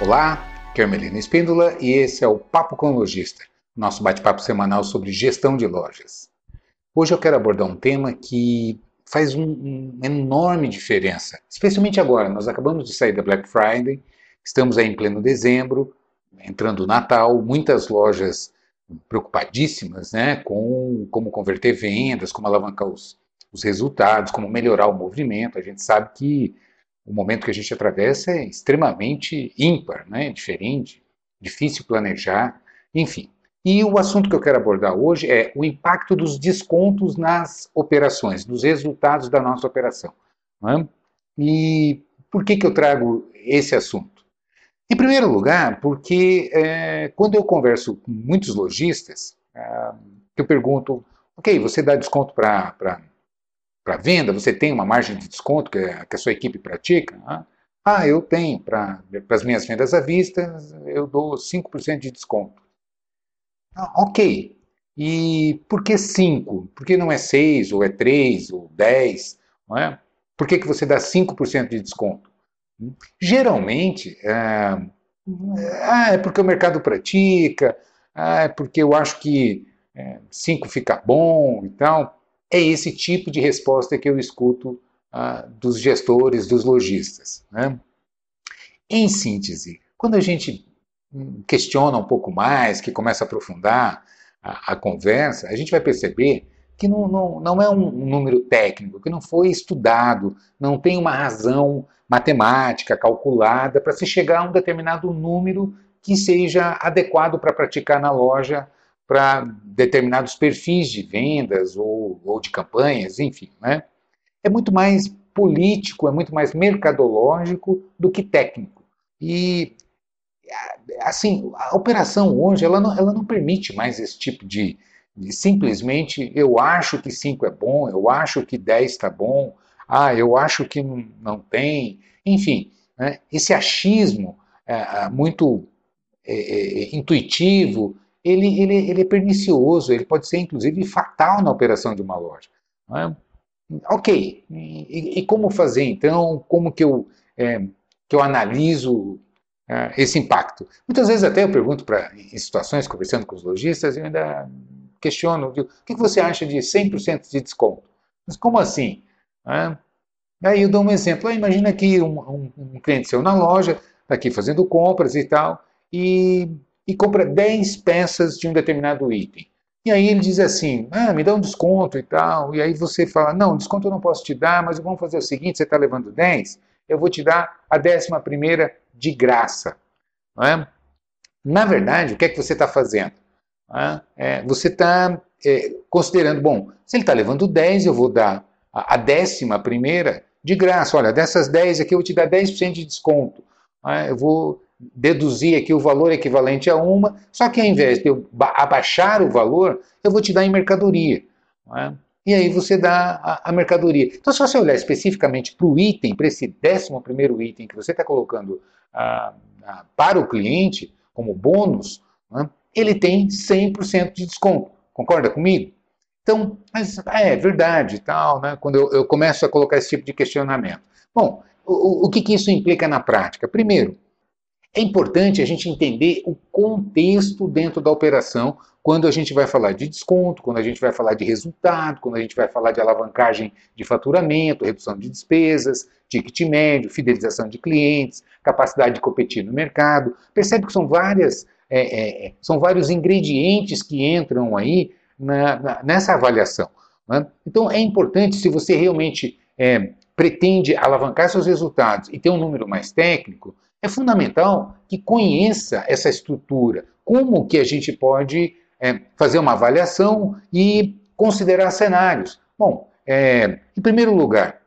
Olá, aqui é Melina Espíndola e esse é o Papo com Lojista, nosso bate-papo semanal sobre gestão de lojas. Hoje eu quero abordar um tema que faz um, enorme diferença, especialmente agora. Nós acabamos de sair da Black Friday, estamos aí em pleno dezembro, entrando o Natal, muitas lojas preocupadíssimas né, com como converter vendas, como alavancar os, os resultados, como melhorar o movimento. A gente sabe que o momento que a gente atravessa é extremamente ímpar, né, diferente, difícil planejar, enfim. E o assunto que eu quero abordar hoje é o impacto dos descontos nas operações, nos resultados da nossa operação. Né? E por que, que eu trago esse assunto? Em primeiro lugar, porque é, quando eu converso com muitos lojistas, é, eu pergunto, ok, você dá desconto para venda? Você tem uma margem de desconto que, a, que a sua equipe pratica? Ah, eu tenho. Para as minhas vendas à vista, eu dou 5% de desconto. Ah, ok. E por que 5? Por que não é 6, ou é 3, ou 10? Não é? Por que, que você dá 5% de desconto? Geralmente, é, ah, é porque o mercado pratica, ah, é porque eu acho que 5 é, fica bom e tal. É esse tipo de resposta que eu escuto ah, dos gestores, dos lojistas. Né? Em síntese, quando a gente questiona um pouco mais, que começa a aprofundar a, a conversa, a gente vai perceber que não, não, não é um, número técnico, que não foi estudado, não tem uma razão matemática calculada para se chegar a um determinado número que seja adequado para praticar na loja para determinados perfis de vendas ou, ou de campanhas, enfim. Né? É muito mais político, é muito mais mercadológico do que técnico. E assim, a operação hoje ela não, ela não permite mais esse tipo de, de simplesmente eu acho que 5 é bom, eu acho que 10 está bom, ah, eu acho que não, tem, enfim, né, esse achismo é, muito é, é, intuitivo, ele, ele, ele é pernicioso, ele pode ser inclusive fatal na operação de uma loja. É? Ok, e, e, como fazer então? Como que eu, é, que eu analiso uh, esse impacto. Muitas vezes até eu pergunto para em situações, conversando com os lojistas, eu ainda questiono, digo, o que você acha de 100% de desconto? Mas como assim? Uh, aí eu dou um exemplo, ah, imagina que um, um, um, cliente seu na loja, está aqui fazendo compras e tal, e, e compra 10 peças de um determinado item. E aí ele diz assim, ah, me dá um desconto e tal. E aí você fala, não, desconto eu não posso te dar, mas vamos fazer o seguinte, você está levando 10, eu vou te dar a décima primeira de graça. É? Na verdade, o que é que você está fazendo? É? É, você está é, considerando, bom, se ele está levando 10, eu vou dar a, a, décima primeira de graça. Olha, dessas 10 aqui eu vou te dar 10% de desconto. É? Eu vou deduzir aqui o valor equivalente a uma, só que ao invés de eu abaixar o valor, eu vou te dar em mercadoria. É? e aí você dá a, a mercadoria. Então, se você olhar especificamente para o item, para esse décimo primeiro item que você está colocando ah, ah, para o cliente, como bônus, né, ele tem 100% de desconto. Concorda comigo? Então, mas é verdade tal, né? Quando eu, eu, começo a colocar esse tipo de questionamento. Bom, o, o que, que isso implica na prática? Primeiro, é importante a gente entender o contexto dentro da operação quando a gente vai falar de desconto, quando a gente vai falar de resultado, quando a gente vai falar de alavancagem de faturamento, redução de despesas, ticket médio, fidelização de clientes, capacidade de competir no mercado. Percebe que são várias, é, é, é são vários ingredientes que entram aí na, na, nessa avaliação. Né? Então é importante, se você realmente é, pretende alavancar seus resultados e ter um número mais técnico, é fundamental que conheça essa estrutura, como que a gente pode é, fazer uma avaliação e considerar cenários. Bom, é, em primeiro lugar,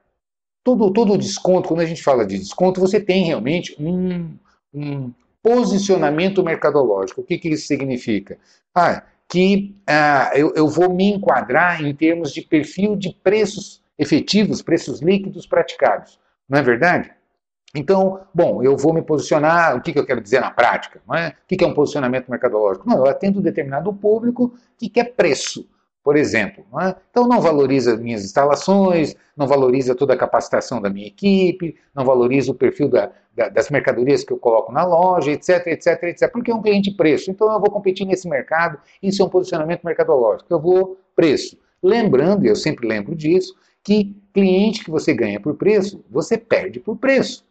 todo, todo desconto, quando a gente fala de desconto, você tem realmente um, um posicionamento mercadológico. O que, que isso significa? Ah, que ah, eu, eu vou me enquadrar em termos de perfil de preços efetivos, preços líquidos praticados. Não é verdade? Então, bom, eu vou me posicionar, o que, que eu quero dizer na prática? Não é? O que, que é um posicionamento mercadológico? Não, eu atendo um determinado público que quer preço. por exemplo. Não é? Então não valoriza minhas instalações, não valoriza toda a capacitação da minha equipe, não valoriza o perfil da, da, das mercadorias que eu coloco na loja, etc, etc, etc. Porque é um cliente preço. Então eu vou competir nesse mercado, isso é um posicionamento mercadológico. Eu vou preço. Lembrando, e eu sempre lembro disso, que cliente que você ganha por preço, você perde por preço.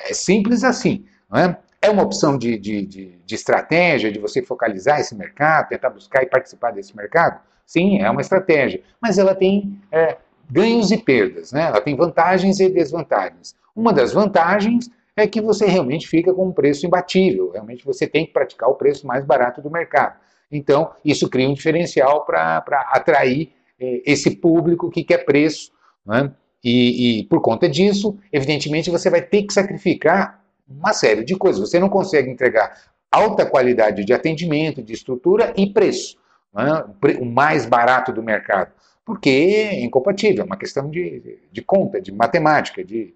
É simples assim. Não é? É uma opção de, de, de, de, estratégia, de você focalizar esse mercado, tentar buscar e participar desse mercado? Sim, é uma estratégia. Mas ela tem é, ganhos e perdas, né? ela tem vantagens e desvantagens. Uma das vantagens é que você realmente fica com um preço imbatível, realmente você tem que praticar o preço mais barato do mercado. Então, isso cria um diferencial para atrair é, esse público que quer preço. Né? E, e por conta disso, evidentemente, você vai ter que sacrificar uma série de coisas. Você não consegue entregar alta qualidade de atendimento, de estrutura e preço, né? o mais barato do mercado, porque é incompatível, é uma questão de, de conta, de matemática, de,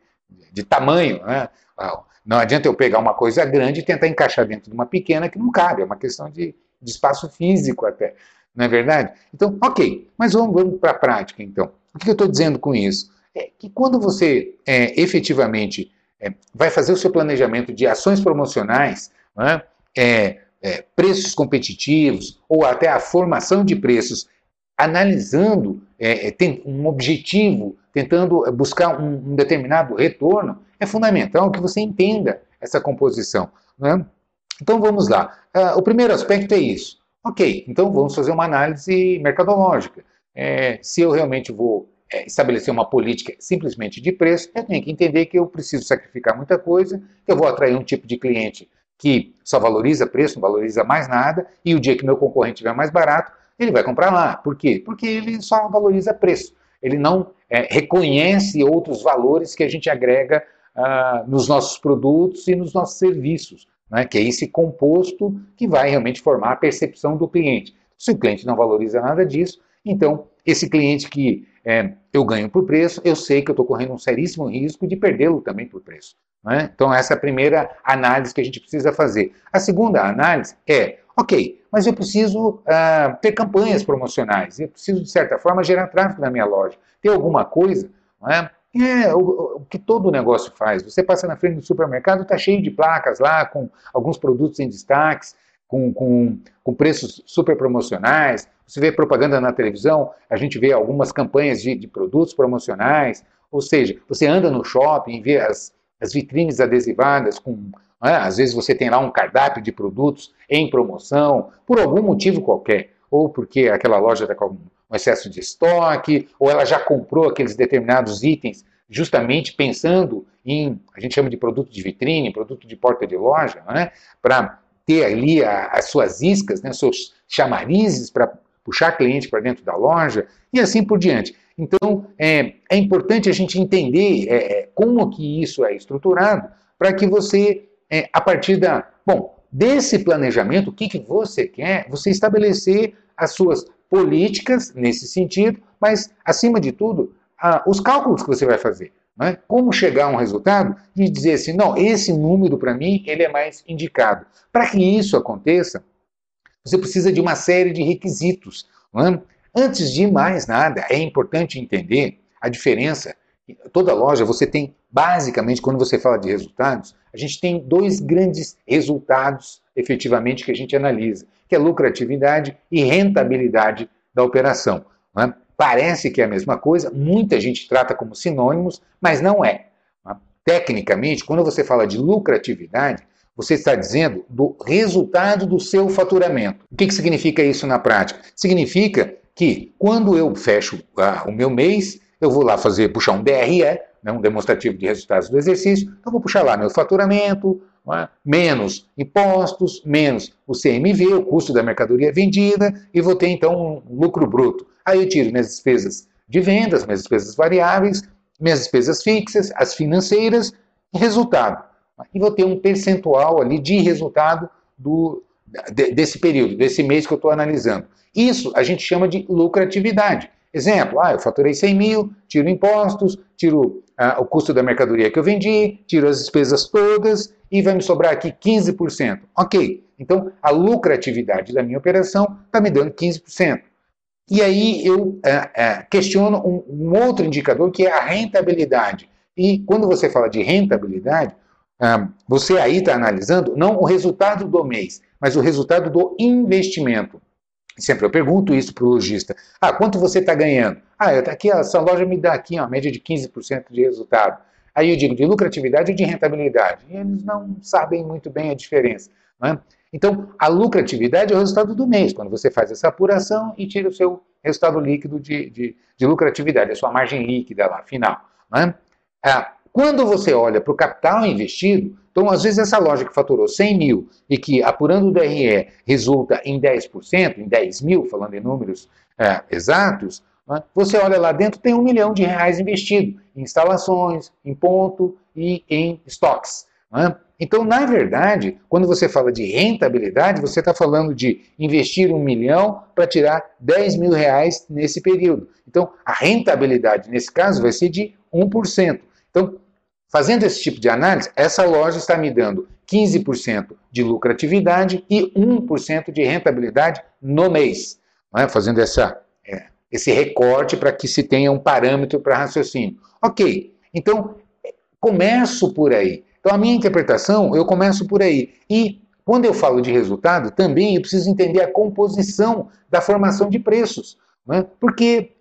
de tamanho. Né? Ah, não adianta eu pegar uma coisa grande e tentar encaixar dentro de uma pequena que não cabe, é uma questão de, de espaço físico até, não é verdade? Então, ok, mas vamos, vamos para a prática então. O que eu estou dizendo com isso? É que quando você é, efetivamente é, vai fazer o seu planejamento de ações promocionais, né, preços competitivos ou até a formação de preços, analisando é, um objetivo, tentando buscar um, um, determinado retorno, é fundamental que você entenda essa composição. Né? Então vamos lá. Uh, o primeiro aspecto é isso. Ok, então vamos fazer uma análise mercadológica. É, se eu realmente vou é, estabelecer uma política simplesmente de preço, eu tenho que entender que eu preciso sacrificar muita coisa, eu vou atrair um tipo de cliente que só valoriza preço, não valoriza mais nada, e o dia que meu concorrente estiver mais barato, ele vai comprar lá. Por quê? Porque ele só valoriza preço. Ele não é, reconhece outros valores que a gente agrega ah, nos nossos produtos e nos nossos serviços, né? que é esse composto que vai realmente formar a percepção do cliente. Se o cliente não valoriza nada disso, então esse cliente que é, eu ganho por preço, eu sei que eu estou correndo um seríssimo risco de perdê-lo também por preço. Né? Então, essa é a primeira análise que a gente precisa fazer. A segunda análise é, ok, mas eu preciso uh, ter campanhas promocionais, eu preciso, de certa forma, gerar tráfego na minha loja. Ter alguma coisa, né? é o, o, que todo negócio faz. Você passa na frente do supermercado, está cheio de placas lá, com alguns produtos em destaques, com, com, com preços super promocionais, você vê propaganda na televisão, a gente vê algumas campanhas de, de produtos promocionais, ou seja, você anda no shopping e vê as, as vitrines adesivadas com. É? Às vezes você tem lá um cardápio de produtos em promoção, por algum motivo qualquer. Ou porque aquela loja está com um excesso de estoque, ou ela já comprou aqueles determinados itens justamente pensando em, a gente chama de produto de vitrine, produto de porta de loja, né? para ter ali a, as suas iscas, né? seus chamarizes para puxar cliente para dentro da loja e assim por diante. Então, é, é importante a gente entender é, é como que isso é estruturado para que você, é, a partir da, bom, desse planejamento, o que, que você quer, você estabelecer as suas políticas nesse sentido, mas, acima de tudo, os cálculos que você vai fazer. Né? Como chegar a um resultado e dizer assim, não, esse número para mim ele é mais indicado. Para que isso aconteça, você precisa de uma série de requisitos. É? Antes de mais nada, é importante entender a diferença. Toda loja você tem, basicamente, quando você fala de resultados, a gente tem dois grandes resultados, efetivamente, que a gente analisa, que é lucratividade e rentabilidade da operação. É? Parece que é a mesma coisa, muita gente trata como sinônimos, mas não é. é? Tecnicamente, quando você fala de lucratividade, você está dizendo do resultado do seu faturamento. O que, que significa isso na prática? Significa que quando eu fecho ah, o meu mês, eu vou lá fazer, puxar um DRE, né, um demonstrativo de resultados do exercício, então vou puxar lá meu faturamento, é? menos impostos, menos o CMV, o custo da mercadoria vendida, e vou ter então um lucro bruto. Aí eu tiro minhas despesas de vendas, minhas despesas variáveis, minhas despesas fixas, as financeiras, e resultado e vou ter um percentual ali de resultado do, de, desse período, desse mês que eu estou analisando. Isso a gente chama de lucratividade. Exemplo, ah, eu faturei 100 mil, tiro impostos, tiro ah, o custo da mercadoria que eu vendi, tiro as despesas todas e vai me sobrar aqui 15%. Ok, então a lucratividade da minha operação está me dando 15%. E aí eu é, é, questiono um, um, outro indicador que é a rentabilidade. E quando você fala de rentabilidade, é, você aí está analisando não o resultado do mês, mas o resultado do investimento. Sempre eu pergunto isso para o lojista. Ah, quanto você está ganhando? Ah, eu, aqui, essa loja me dá aqui uma média de 15% de resultado. Aí eu digo de lucratividade ou de rentabilidade? E eles não sabem muito bem a diferença. Né? Então, a lucratividade é o resultado do mês, quando você faz essa apuração e tira o seu resultado líquido de, de, de lucratividade, a sua margem líquida lá, final. Né? Ah, quando você olha para o capital investido, então às vezes essa loja que faturou 100 mil e que apurando o DRE resulta em 10%, em 10 mil, falando em números é, exatos, né? você olha lá dentro, tem um milhão de reais investido em instalações, em ponto e em estoques. Né? Então, na verdade, quando você fala de rentabilidade, você está falando de investir um milhão para tirar 10 mil reais nesse período. Então, a rentabilidade nesse caso vai ser de 1%. Então, fazendo esse tipo de análise, essa loja está me dando 15% de lucratividade e 1% de rentabilidade no mês. Né? Fazendo essa, é, esse recorte para que se tenha um parâmetro para raciocínio. Ok, então começo por aí. Então, a minha interpretação, eu começo por aí. E quando eu falo de resultado, também eu preciso entender a composição da formação de preços. Né? Porque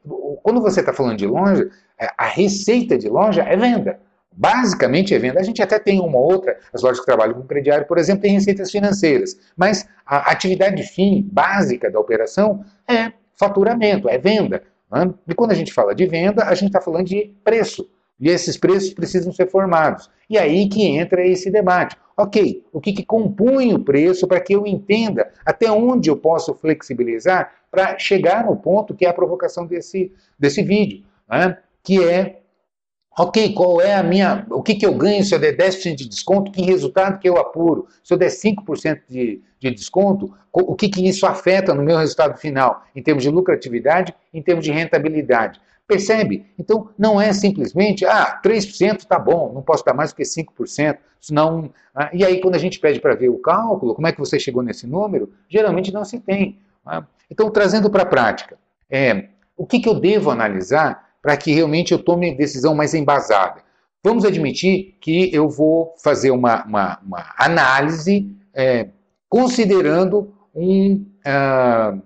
quando você está falando de loja, é, a receita de loja é venda. Basicamente é venda. A gente até tem uma outra, as lojas que trabalham com crediário, por exemplo, têm receitas financeiras. Mas a atividade fim básica da operação é faturamento, é venda. Né? E quando a gente fala de venda, a gente está falando de preço. E esses preços precisam ser formados. E aí que entra esse debate. Ok, o que, que compõe o preço para que eu entenda até onde eu posso flexibilizar para chegar no ponto que é a provocação desse, desse vídeo, né? que é, ok, qual é a minha, o que, que eu ganho se eu der 10% de desconto, que resultado que eu apuro? Se eu der 5% de, de desconto, o que, que isso afeta no meu resultado final, em termos de lucratividade, em termos de rentabilidade? Percebe? Então, não é simplesmente, ah, 3% está bom, não posso dar mais do que 5%, senão... Ah, e aí, quando a gente pede para ver o cálculo, como é que você chegou nesse número, geralmente não se tem. Ah, então, trazendo para a prática, é, o que, que eu devo analisar para que realmente eu tome decisão mais embasada? Vamos admitir que eu vou fazer uma, uma, uma análise é, considerando um, uh,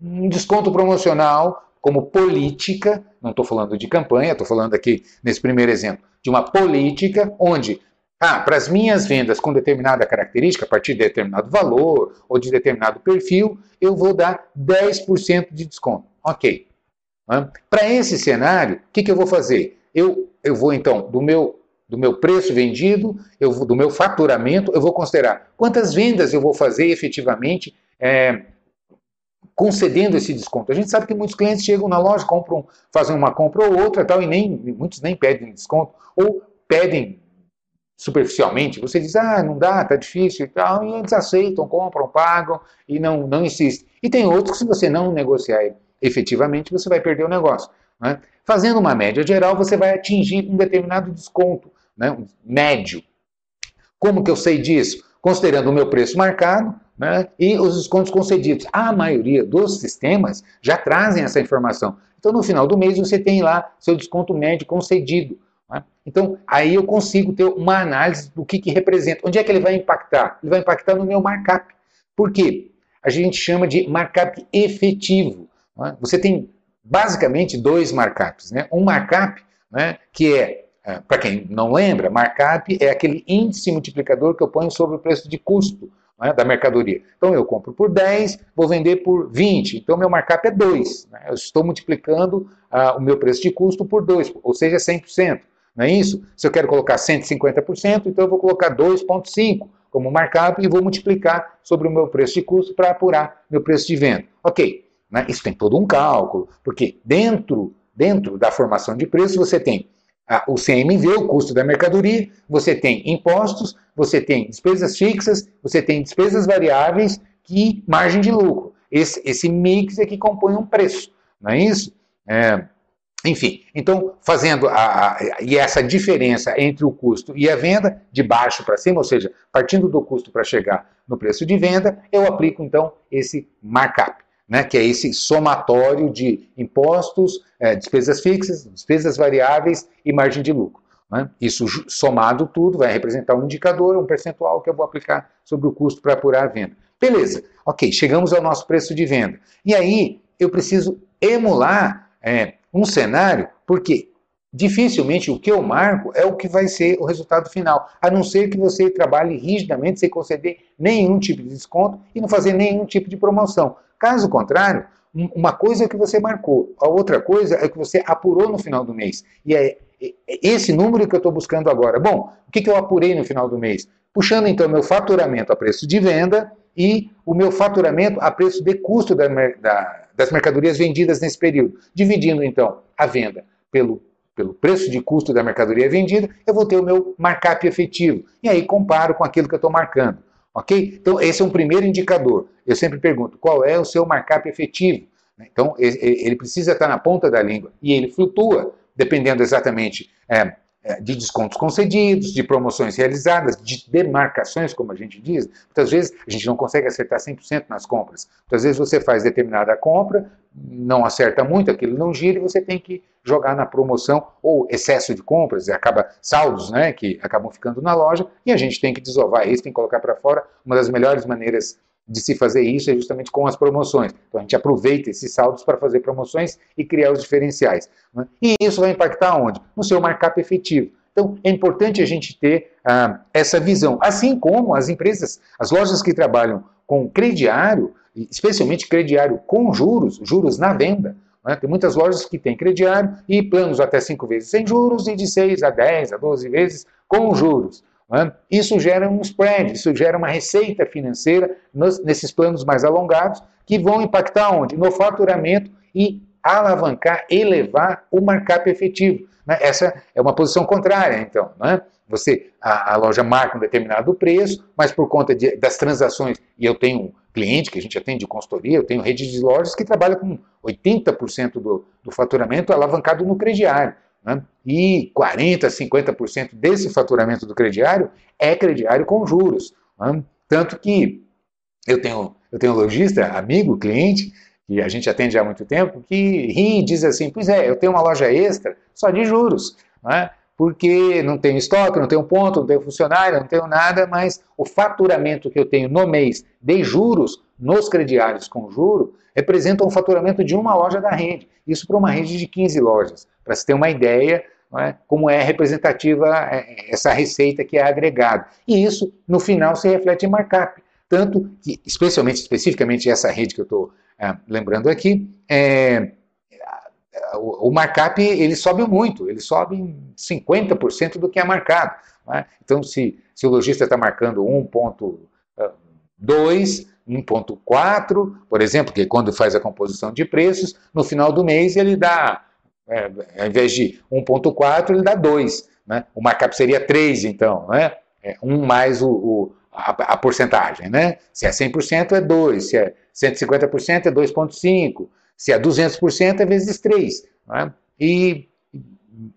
um desconto promocional como política, não estou falando de campanha, estou falando aqui, nesse primeiro exemplo, de uma política onde, ah, para as minhas vendas com determinada característica, a partir de determinado valor ou de determinado perfil, eu vou dar 10% de desconto. Ok. Para esse cenário, o que, que, eu vou fazer? Eu, eu vou, então, do meu, do meu preço vendido, eu vou, do meu faturamento, eu vou considerar quantas vendas eu vou fazer efetivamente é, concedendo esse desconto. A gente sabe que muitos clientes chegam na loja, compram, fazem uma compra ou outra tal, e nem, muitos nem pedem desconto, ou pedem superficialmente, você diz, ah, não dá, tá difícil e tal, e eles aceitam, compram, pagam e não, não insistem. E tem outros que se você não negociar efetivamente, você vai perder o negócio. Né? Fazendo uma média geral, você vai atingir um determinado desconto, né? médio. Como que eu sei disso? Considerando o meu preço marcado, né, e os descontos concedidos. A maioria dos sistemas já trazem essa informação. Então, no final do mês, você tem lá seu desconto médio concedido. Né? Então, aí eu consigo ter uma análise do que, que representa. Onde é que ele vai impactar? Ele vai impactar no meu markup. Por quê? A gente chama de markup efetivo. Né? Você tem basicamente dois markups. Né? Um markup né, que é, é para quem não lembra, markup é aquele índice multiplicador que eu ponho sobre o preço de custo né, da mercadoria. Então eu compro por 10, vou vender por 20, então meu markup é 2. Né, eu estou multiplicando ah, o meu preço de custo por 2, ou seja, 100%. Não é isso? Se eu quero colocar 150%, então eu vou colocar 2,5% como markup e vou multiplicar sobre o meu preço de custo para apurar meu preço de venda. Ok, né, isso tem todo um cálculo, porque dentro, dentro da formação de preço você tem o CMV, o custo da mercadoria, você tem impostos, você tem despesas fixas, você tem despesas variáveis e margem de lucro. Esse, esse mix é que compõe um preço, não é isso? É, enfim, então, fazendo a, a, e essa diferença entre o custo e a venda, de baixo para cima, ou seja, partindo do custo para chegar no preço de venda, eu aplico então esse markup. Né, que é esse somatório de impostos, é, despesas fixas, despesas variáveis e margem de lucro. Né? Isso somado tudo vai representar um indicador, um percentual que eu vou aplicar sobre o custo para apurar a venda. Beleza, ok, chegamos ao nosso preço de venda. E aí eu preciso emular é, um cenário, porque dificilmente o que eu marco é o que vai ser o resultado final, a não ser que você trabalhe rigidamente sem conceder nenhum tipo de desconto e não fazer nenhum tipo de promoção. Caso contrário, uma coisa é que você marcou, a outra coisa é que você apurou no final do mês. E é esse número que eu estou buscando agora. Bom, o que, que eu apurei no final do mês? Puxando então meu faturamento a preço de venda e o meu faturamento a preço de custo da, da, das mercadorias vendidas nesse período. Dividindo então a venda pelo, pelo preço de custo da mercadoria vendida, eu vou ter o meu markup efetivo. E aí comparo com aquilo que eu estou marcando. Ok? Então, esse é um primeiro indicador. Eu sempre pergunto, qual é o seu markup efetivo? Então, ele precisa estar na ponta da língua e ele flutua, dependendo exatamente é, de descontos concedidos, de promoções realizadas, de demarcações, como a gente diz. Muitas vezes a gente não consegue acertar 100% nas compras. Muitas vezes você faz determinada compra, não acerta muito, aquilo não gira e você tem que jogar na promoção ou excesso de compras, acaba saldos, né, que acabam ficando na loja, e a gente tem que desovar isso, tem que colocar para fora. Uma das melhores maneiras de se fazer isso é justamente com as promoções. Então a gente aproveita esses saldos para fazer promoções e criar os diferenciais. Né? E isso vai impactar onde? No seu markup efetivo. Então é importante a gente ter ah, essa visão. Assim como as empresas, as lojas que trabalham com crediário, especialmente crediário com juros, juros na venda. Né? Tem muitas lojas que têm crediário e planos até 5 vezes sem juros e de 6 a 10 a 12 vezes com juros. Né? Isso gera um spread, isso gera uma receita financeira nesses planos mais alongados que vão impactar onde? No faturamento e alavancar, elevar o markup efetivo. Né? Essa é uma posição contrária, então. Né? Você, a, a, loja marca um determinado preço, mas por conta de, das transações, e eu tenho um cliente que a gente atende de consultoria, eu tenho rede de lojas que trabalha com 80% do, do faturamento alavancado no crediário. Né? E 40%, 50% desse faturamento do crediário é crediário com juros. Né? Tanto que eu tenho, eu tenho lojista, amigo, cliente, que a gente atende há muito tempo, que ri e diz assim: Pois é, eu tenho uma loja extra só de juros. Né? Porque não tenho estoque, não tenho ponto, não tenho funcionário, não tenho nada, mas o faturamento que eu tenho no mês de juros, nos crediários com juro, representa um faturamento de uma loja da rede. Isso para uma rede de 15 lojas, para se ter uma ideia é, como é representativa é, essa receita que é agregada. E isso, no final, se reflete em markup. Tanto que, especialmente, especificamente essa rede que eu estou é, lembrando aqui, é, o, markup ele sobe muito, ele sobe em 50% do que é marcado. Né? Então, se, se o lojista está marcando 1.2, 1.4, por exemplo, que é quando faz a composição de preços, no final do mês ele dá, é, ao invés de 1.4, ele dá 2. Né? O markup seria 3, então, né? É 1 mais o, o a, a, porcentagem. Né? Se é 100% é 2, se é 150% é 2.5, se é 200% é vezes 3. Né? E,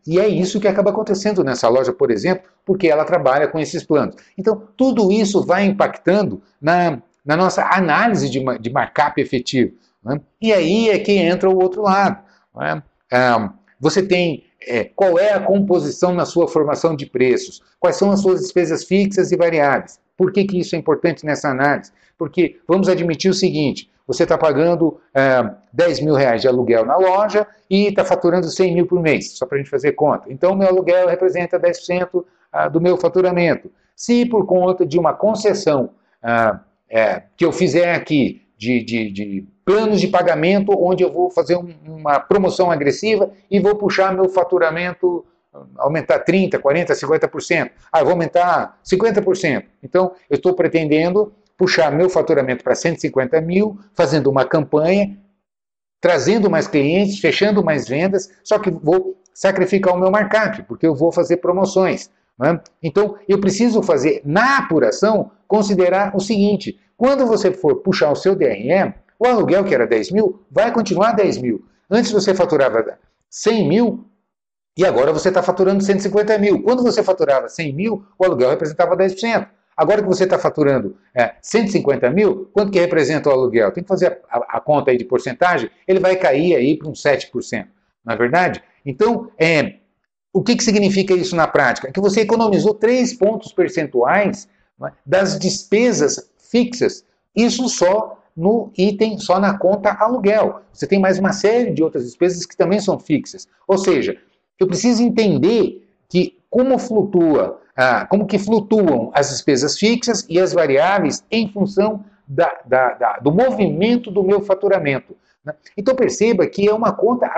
e é isso que acaba acontecendo nessa loja, por exemplo, porque ela trabalha com esses planos. Então, tudo isso vai impactando na, na nossa análise de, de markup efetivo. Né? E aí é que entra o outro lado. Né? Ah, você tem é, qual é a composição na sua formação de preços, quais são as suas despesas fixas e variáveis. Por que, que isso é importante nessa análise? Porque vamos admitir o seguinte: você está pagando é, 10 mil reais de aluguel na loja e está faturando 100 mil por mês, só para a gente fazer conta. Então, meu aluguel representa 10% ah, do meu faturamento. Se por conta de uma concessão ah, é, que eu fizer aqui, de, de, de, planos de pagamento, onde eu vou fazer um, uma promoção agressiva e vou puxar meu faturamento, aumentar 30%, 40%, 50%. Ah, eu vou aumentar 50%. Então, eu estou pretendendo puxar meu faturamento para 150 mil, fazendo uma campanha, trazendo mais clientes, fechando mais vendas, só que vou sacrificar o meu markup, porque eu vou fazer promoções. Né? Então, eu preciso fazer, na apuração, considerar o seguinte: quando você for puxar o seu DRE, o aluguel que era 10 mil vai continuar 10 mil. Antes você faturava 100 mil e agora você está faturando 150 mil. Quando você faturava 100 mil, o aluguel representava 10%. Agora que você está faturando é, 150 mil, quanto que representa o aluguel? Tem que fazer a, a, a conta aí de porcentagem, ele vai cair aí para uns 7%, não é verdade? Então, é, o que, que significa isso na prática? Que você economizou 3 pontos percentuais é, das despesas fixas, isso só no item, só na conta aluguel. Você tem mais uma série de outras despesas que também são fixas. Ou seja, eu preciso entender que como flutua, ah, como que flutuam as despesas fixas e as variáveis em função da, da, da, do movimento do meu faturamento. Né? Então perceba que é uma conta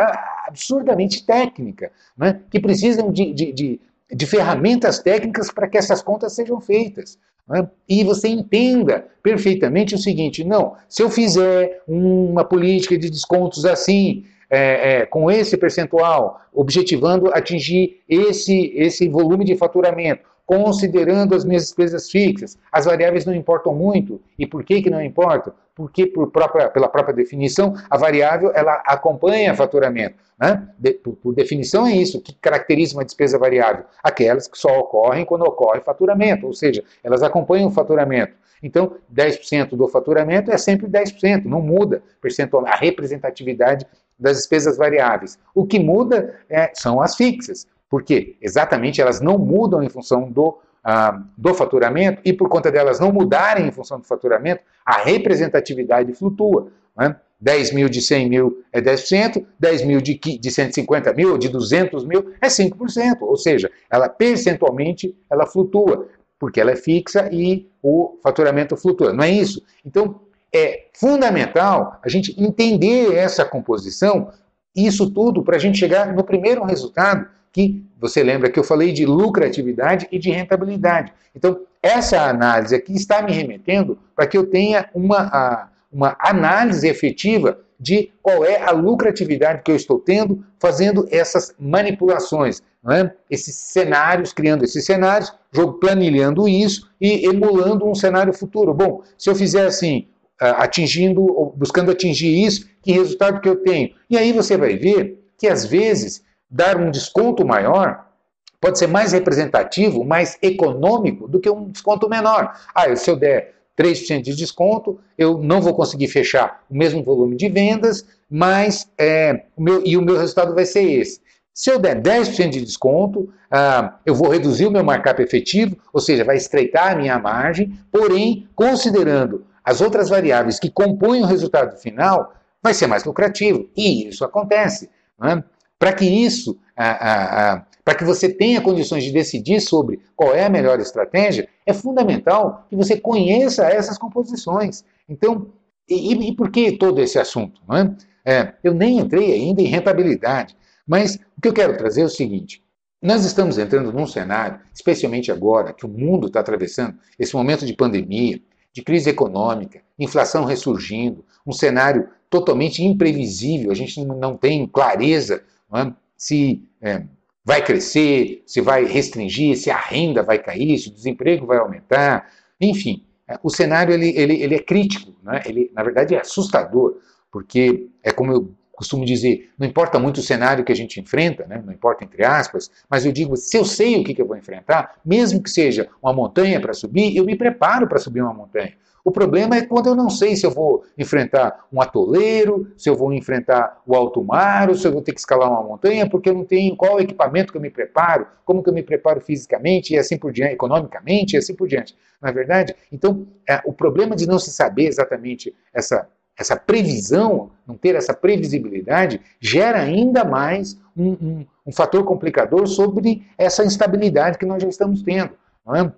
absurdamente técnica, né? que precisam de, de, de, de ferramentas técnicas para que essas contas sejam feitas. Né? E você entenda perfeitamente o seguinte: não, se eu fizer uma política de descontos assim, é, é, com esse percentual, objetivando atingir esse, esse volume de faturamento, considerando as minhas despesas fixas, as variáveis não importam muito. E por que, que não importam? Porque, por própria, pela própria definição, a variável ela acompanha faturamento. Né? De, por, por, definição é isso. Que caracteriza uma despesa variável? Aquelas que só ocorrem quando ocorre faturamento, ou seja, elas acompanham o faturamento. Então, 10% do faturamento é sempre 10%, não muda percentual, a representatividade das despesas variáveis. O que muda é, são as fixas. Por quê? Exatamente elas não mudam em função do, ah, do faturamento e por conta delas não mudarem em função do faturamento, a representatividade flutua. Né? 10 mil de 100 mil é 10%, 10 mil de, de 150 mil ou de 200 mil é 5%. Ou seja, ela percentualmente ela flutua, porque ela é fixa e o faturamento flutua. Não é isso? Então, é fundamental a gente entender essa composição, isso tudo para a gente chegar no primeiro resultado, que você lembra que eu falei de lucratividade e de rentabilidade. Então, essa análise aqui está me remetendo para que eu tenha uma, uma análise efetiva de qual é a lucratividade que eu estou tendo fazendo essas manipulações, é? esses cenários, criando esses cenários, planilhando isso e emulando um cenário futuro. Bom, se eu fizer assim, atingindo, buscando atingir isso, que resultado que eu tenho? E aí você vai ver que às vezes dar um desconto maior pode ser mais representativo, mais econômico do que um desconto menor. Ah, se eu der 3% de desconto, eu não vou conseguir fechar o mesmo volume de vendas, mas é, o meu, e o meu resultado vai ser esse. Se eu der 10% de desconto, ah, eu vou reduzir o meu markup efetivo, ou seja, vai estreitar a minha margem, porém, considerando as outras variáveis que compõem o resultado final, vai ser mais lucrativo. E isso acontece. É? Para que isso, para que você tenha condições de decidir sobre qual é a melhor estratégia, é fundamental que você conheça essas composições. Então, e, e por que todo esse assunto? É? É, eu nem entrei ainda em rentabilidade, mas o que eu quero trazer é o seguinte: nós estamos entrando num cenário, especialmente agora que o mundo está atravessando esse momento de pandemia, de crise econômica, inflação ressurgindo, um cenário totalmente imprevisível, a gente não tem clareza não é? se é, vai crescer, se vai restringir, se a renda vai cair, se o desemprego vai aumentar, enfim, é, o cenário ele, ele, ele é crítico, é? ele na verdade é assustador, porque é como eu costumo dizer, não importa muito o cenário que a gente enfrenta, né? não importa entre aspas, mas eu digo, se eu sei o que, que eu vou enfrentar, mesmo que seja uma montanha para subir, eu me preparo para subir uma montanha. O problema é quando eu não sei se eu vou enfrentar um atoleiro, se eu vou enfrentar o alto mar, ou se eu vou ter que escalar uma montanha, porque eu não tenho qual equipamento que eu me preparo, como que eu me preparo fisicamente e assim por diante, economicamente e assim por diante. É verdade? Então, é, o problema de não se saber exatamente essa essa previsão, não ter essa previsibilidade, gera ainda mais um, um, um fator complicador sobre essa instabilidade que nós já estamos tendo. É?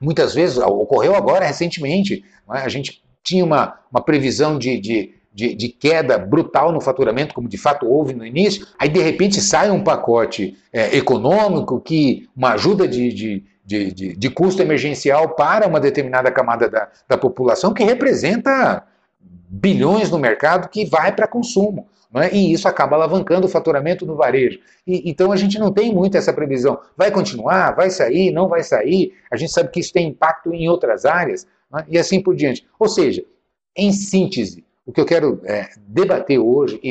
Muitas vezes, ocorreu agora recentemente, é? a gente tinha uma, uma previsão de, de, de, de, queda brutal no faturamento, como de fato houve no início, aí de repente sai um pacote é, econômico, que uma ajuda de, de, de, de, custo emergencial para uma determinada camada da, da população, que representa bilhões no mercado que vai para consumo. É? E isso acaba alavancando o faturamento no varejo. E, então a gente não tem muito essa previsão. Vai continuar? Vai sair? Não vai sair? A gente sabe que isso tem impacto em outras áreas é? e assim por diante. Ou seja, em síntese, o que eu quero é, debater hoje e,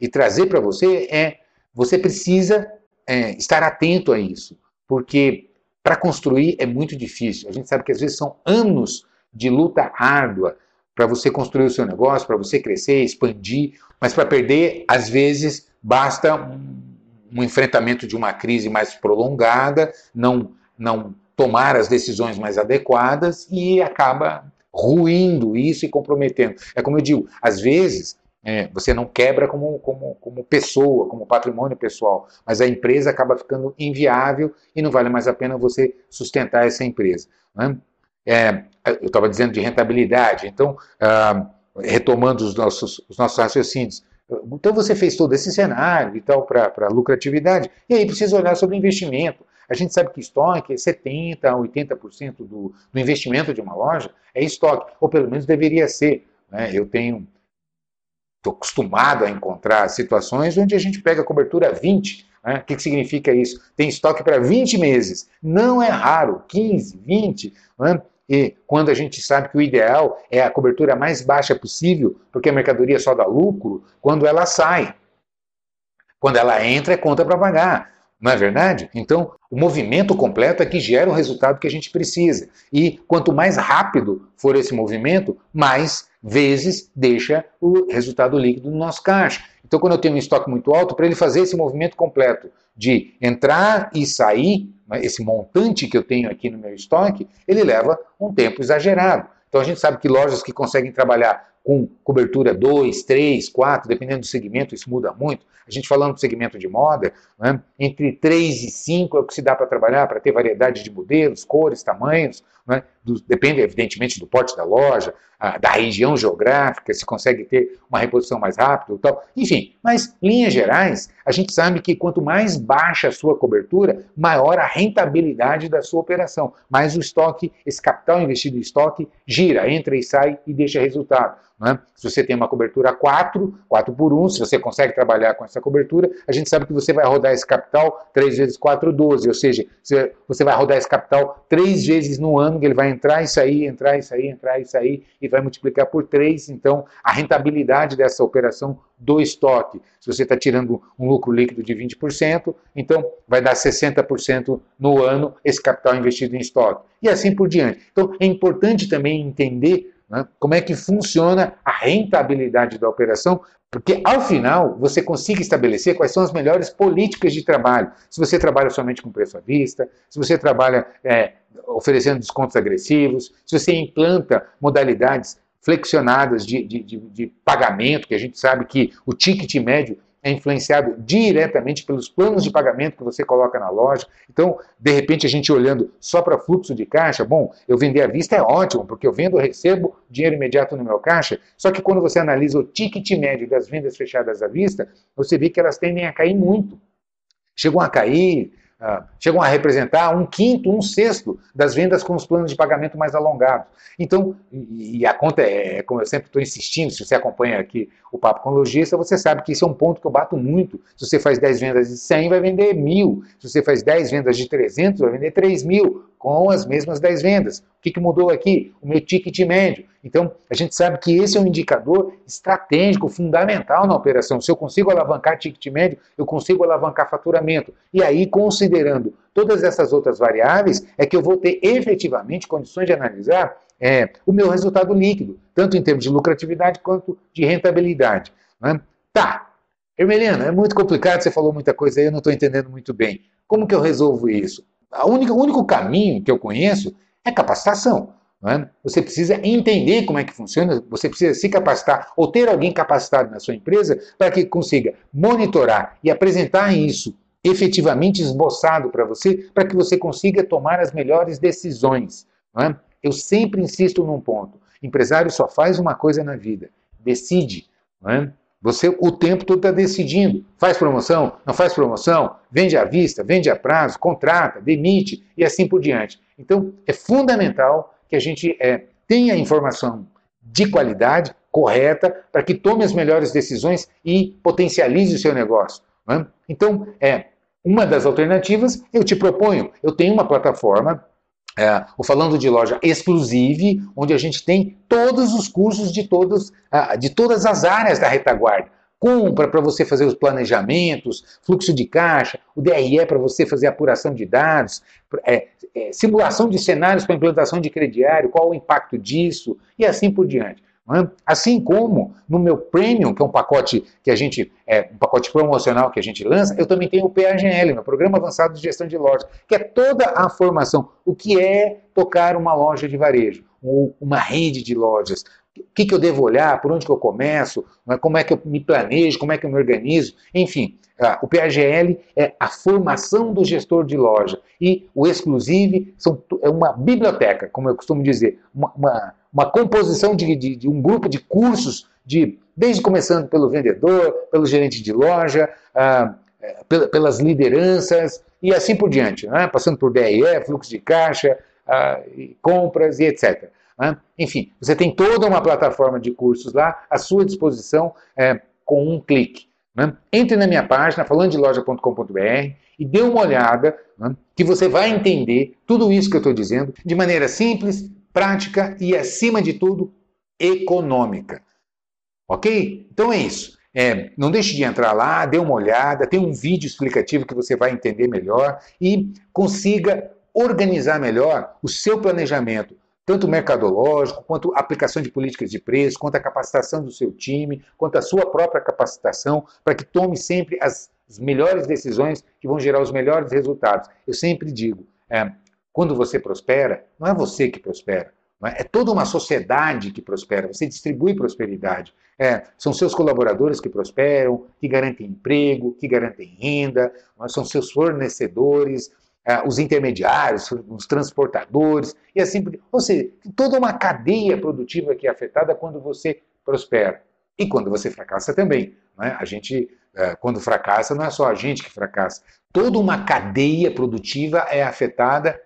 e, e trazer para você é: você precisa é, estar atento a isso, porque para construir é muito difícil. A gente sabe que às vezes são anos de luta árdua para você construir o seu negócio, para você crescer, expandir, mas para perder, às vezes, basta um, enfrentamento de uma crise mais prolongada, não, não tomar as decisões mais adequadas e acaba ruindo isso e comprometendo. É como eu digo, às vezes é, você não quebra como, como, como pessoa, como patrimônio pessoal, mas a empresa acaba ficando inviável e não vale mais a pena você sustentar essa empresa. Né? É, eu estava dizendo de rentabilidade, então, ah, retomando os nossos, os nossos raciocínios, então você fez todo esse cenário e tal para lucratividade, e aí precisa olhar sobre investimento. A gente sabe que estoque, 70% a 80% do, do investimento de uma loja é estoque, ou pelo menos deveria ser. Né? Eu tenho, estou acostumado a encontrar situações onde a gente pega a cobertura 20. Né? O que, que significa isso? Tem estoque para 20 meses. Não é raro, 15, 20. Né? E quando a gente sabe que o ideal é a cobertura mais baixa possível, porque a mercadoria só dá lucro quando ela sai. Quando ela entra, é conta para pagar. Não é verdade? Então, o movimento completo é que gera o resultado que a gente precisa. E quanto mais rápido for esse movimento, mais vezes deixa o resultado líquido no nosso caixa. Então, quando eu tenho um estoque muito alto, para ele fazer esse movimento completo de entrar e sair, né, esse montante que eu tenho aqui no meu estoque, ele leva um tempo exagerado. Então, a gente sabe que lojas que conseguem trabalhar com cobertura 2, 3, 4, dependendo do segmento, isso muda muito. A gente falando do segmento de moda, né, entre 3 e 5 é o que se dá para trabalhar, para ter variedade de modelos, cores, tamanhos, né, do, depende evidentemente do porte da loja, a, da região geográfica, se consegue ter uma reposição mais rápida e tal. Enfim, mas linhas gerais, a gente sabe que quanto mais baixa a sua cobertura, maior a rentabilidade da sua operação, mais o estoque, esse capital investido em estoque gira, entra e sai e deixa resultado. Né? Se você tem uma cobertura 4, 4 por 1, se você consegue trabalhar com essa cobertura, a gente sabe que você vai rodar esse capital 3 vezes 4, 12. Ou seja, você vai rodar esse capital 3 vezes no ano, que ele vai entrar e sair, entrar e sair, entrar e sair, e vai multiplicar por 3. Então, a rentabilidade dessa operação do estoque, se você está tirando um lucro líquido de 20%, então vai dar 60% no ano esse capital investido em estoque. E assim por diante. Então, é importante também entender né? Como é que funciona a rentabilidade da operação? Porque ao final você consiga estabelecer quais são as melhores políticas de trabalho. Se você trabalha somente com preço à vista, se você trabalha é, oferecendo descontos agressivos, se você implanta modalidades flexionadas de, de, de, de pagamento, que a gente sabe que o ticket médio é influenciado diretamente pelos planos de pagamento que você coloca na loja. Então, de repente, a gente olhando só para fluxo de caixa, bom, eu vender à vista é ótimo, porque eu vendo, recebo dinheiro imediato no meu caixa. Só que quando você analisa o ticket médio das vendas fechadas à vista, você vê que elas tendem a cair muito. Chegam a cair Uh, chegam a representar um quinto, um sexto das vendas com os planos de pagamento mais alongados. Então, e, e a conta é, é, como eu sempre estou insistindo, se você acompanha aqui o Papo com o Logista, você sabe que isso é um ponto que eu bato muito. Se você faz 10 vendas de 100, vai vender mil. Se você faz 10 vendas de 300, vai vender 3 mil, com as mesmas 10 vendas. O que, que mudou aqui? O meu ticket médio. Então, a gente sabe que esse é um indicador estratégico, fundamental na operação. Se eu consigo alavancar ticket médio, eu consigo alavancar faturamento. E aí, considerando todas essas outras variáveis, é que eu vou ter efetivamente condições de analisar é, o meu resultado líquido, tanto em termos de lucratividade quanto de rentabilidade. Né? Tá, Hermeliana, é muito complicado, você falou muita coisa aí, eu não estou entendendo muito bem. Como que eu resolvo isso? O único caminho que eu conheço é capacitação. É? Você precisa entender como é que funciona, você precisa se capacitar ou ter alguém capacitado na sua empresa para que consiga monitorar e apresentar isso efetivamente esboçado para você, para que você consiga tomar as melhores decisões. É? Eu sempre insisto num ponto: empresário só faz uma coisa na vida, decide. É? Você o tempo todo está decidindo. Faz promoção, não faz promoção, vende à vista, vende a prazo, contrata, demite e assim por diante. Então, é fundamental que a gente é, tenha informação de qualidade, correta, para que tome as melhores decisões e potencialize o seu negócio. É? Então, é uma das alternativas, eu te proponho, eu tenho uma plataforma, é, o Falando de Loja Exclusive, onde a gente tem todos os cursos de, todos, de todas as áreas da retaguarda. compra para você fazer os planejamentos, fluxo de caixa, o DRE para você fazer apuração de dados, é, é, simulação de cenários para implantação de crediário, qual o impacto disso e assim por diante. É? Assim como no meu Premium, que é um pacote que a gente, é, um pacote promocional que a gente lança, eu também tenho o PAGL, meu Programa Avançado de Gestão de Lojas, que é toda a formação, o que é tocar uma loja de varejo, uma rede de lojas, o que, que eu devo olhar, por onde que eu começo, é? como é que eu me planejo, como é que eu me organizo, enfim. O PAGL é a formação do gestor de loja e o Exclusive são, é uma biblioteca, como eu costumo dizer, uma, uma, uma composição de, de, de, um grupo de cursos, de, desde começando pelo vendedor, pelo gerente de loja, ah, é, pelas lideranças e assim por diante, né? passando por DRE, fluxo de caixa, ah, compras e etc. Né? Enfim, você tem toda uma plataforma de cursos lá à sua disposição é, com um clique. Né? Entre na minha página, falandodeloja.com.br e dê uma olhada, né, que você vai entender tudo isso que eu estou dizendo de maneira simples, prática e, acima de tudo, econômica. Ok? Então é isso. É, não deixe de entrar lá, dê uma olhada, tem um vídeo explicativo que você vai entender melhor e consiga organizar melhor o seu planejamento tanto mercadológico, quanto aplicação de políticas de preço, quanto a capacitação do seu time, quanto a sua própria capacitação, para que tome sempre as, as, melhores decisões que vão gerar os melhores resultados. Eu sempre digo, é, quando você prospera, não é você que prospera, é? é? toda uma sociedade que prospera, você distribui prosperidade. É, são seus colaboradores que prosperam, que garantem emprego, que garantem renda, é? são seus fornecedores, é, os intermediários, os transportadores e assim por Ou seja, toda uma cadeia produtiva que é afetada quando você prospera. E quando você fracassa também. Né? A gente, é, quando fracassa, não é só a gente que fracassa. Toda uma cadeia produtiva é afetada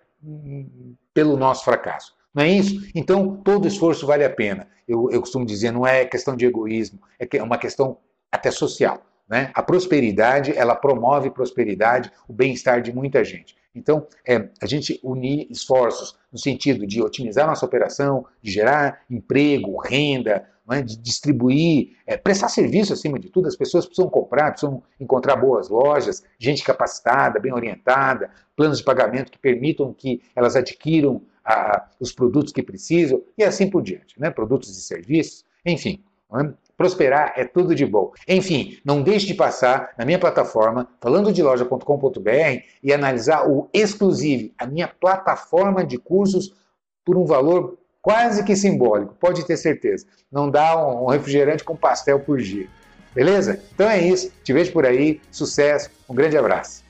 pelo nosso fracasso. Não é isso? Então, todo esforço vale a pena. Eu, eu costumo dizer, não é questão de egoísmo, é uma questão até social. Né? A prosperidade, ela promove prosperidade, o bem-estar de muita gente. Então, é, a gente unir esforços no sentido de otimizar nossa operação, de gerar emprego, renda, é? de distribuir, é, prestar serviço acima de tudo. As pessoas precisam comprar, precisam encontrar boas lojas, gente capacitada, bem orientada, planos de pagamento que permitam que elas adquiram a, os produtos que precisam e assim por diante, né? produtos e serviços, enfim. É? Prosperar é tudo de bom. Enfim, não deixe de passar na minha plataforma, falando de loja.com.br, e analisar o Exclusive, a minha plataforma de cursos, por um valor quase que simbólico, pode ter certeza. Não dá um refrigerante com pastel por dia. Beleza? Então é isso. Te vejo por aí. Sucesso. Um grande abraço.